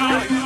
Bye.